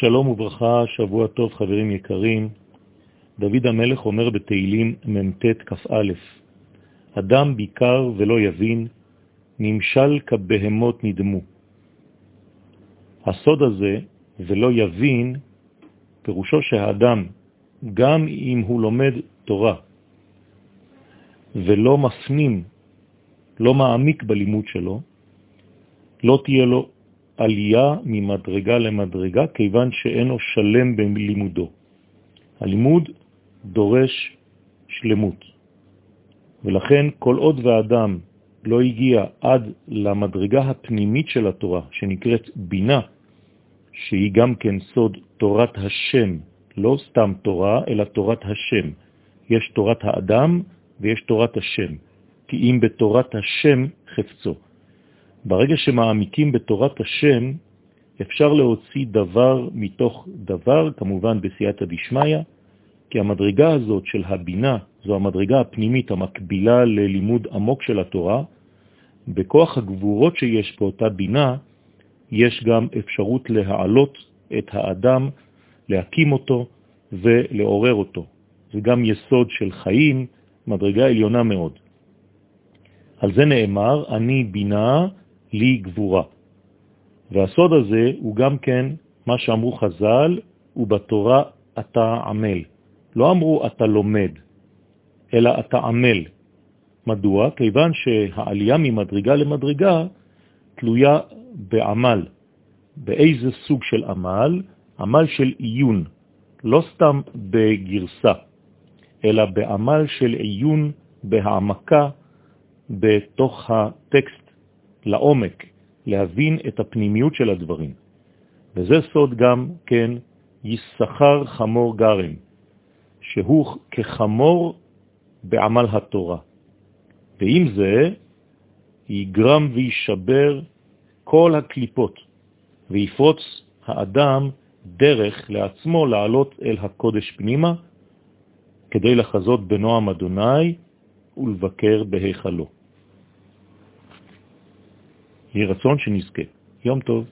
שלום וברכה, שבוע טוב חברים יקרים. דוד המלך אומר בתהילים מ"ט כ"א: אדם ביקר ולא יבין, נמשל כבהמות נדמו. הסוד הזה, ולא יבין, פירושו שהאדם, גם אם הוא לומד תורה ולא מפנים, לא מעמיק בלימוד שלו, לא תהיה לו עלייה ממדרגה למדרגה, כיוון שאינו שלם בלימודו. הלימוד דורש שלמות, ולכן כל עוד ואדם לא הגיע עד למדרגה הפנימית של התורה, שנקראת בינה, שהיא גם כן סוד תורת השם, לא סתם תורה, אלא תורת השם. יש תורת האדם ויש תורת השם, כי אם בתורת השם חפצו. ברגע שמעמיקים בתורת השם, אפשר להוציא דבר מתוך דבר, כמובן בסייעתא דשמיא, כי המדרגה הזאת של הבינה, זו המדרגה הפנימית המקבילה ללימוד עמוק של התורה, בכוח הגבורות שיש באותה בינה, יש גם אפשרות להעלות את האדם, להקים אותו ולעורר אותו. זה גם יסוד של חיים, מדרגה עליונה מאוד. על זה נאמר, אני בינה לי גבורה. והסוד הזה הוא גם כן מה שאמרו חז"ל, ובתורה אתה עמל. לא אמרו אתה לומד, אלא אתה עמל. מדוע? כיוון שהעלייה ממדרגה למדרגה תלויה בעמל. באיזה סוג של עמל? עמל של עיון, לא סתם בגרסה, אלא בעמל של עיון, בהעמקה, בתוך הטקסט, לעומק, להבין את הפנימיות של הדברים. וזה סוד גם כן יששכר חמור גרם, שהוא כחמור בעמל התורה. ועם זה יגרם וישבר כל הקליפות, ויפרוץ האדם דרך לעצמו לעלות אל הקודש פנימה, כדי לחזות בנועם אדוני ולבקר בהיכלו. יהי רצון שנזכה. יום טוב.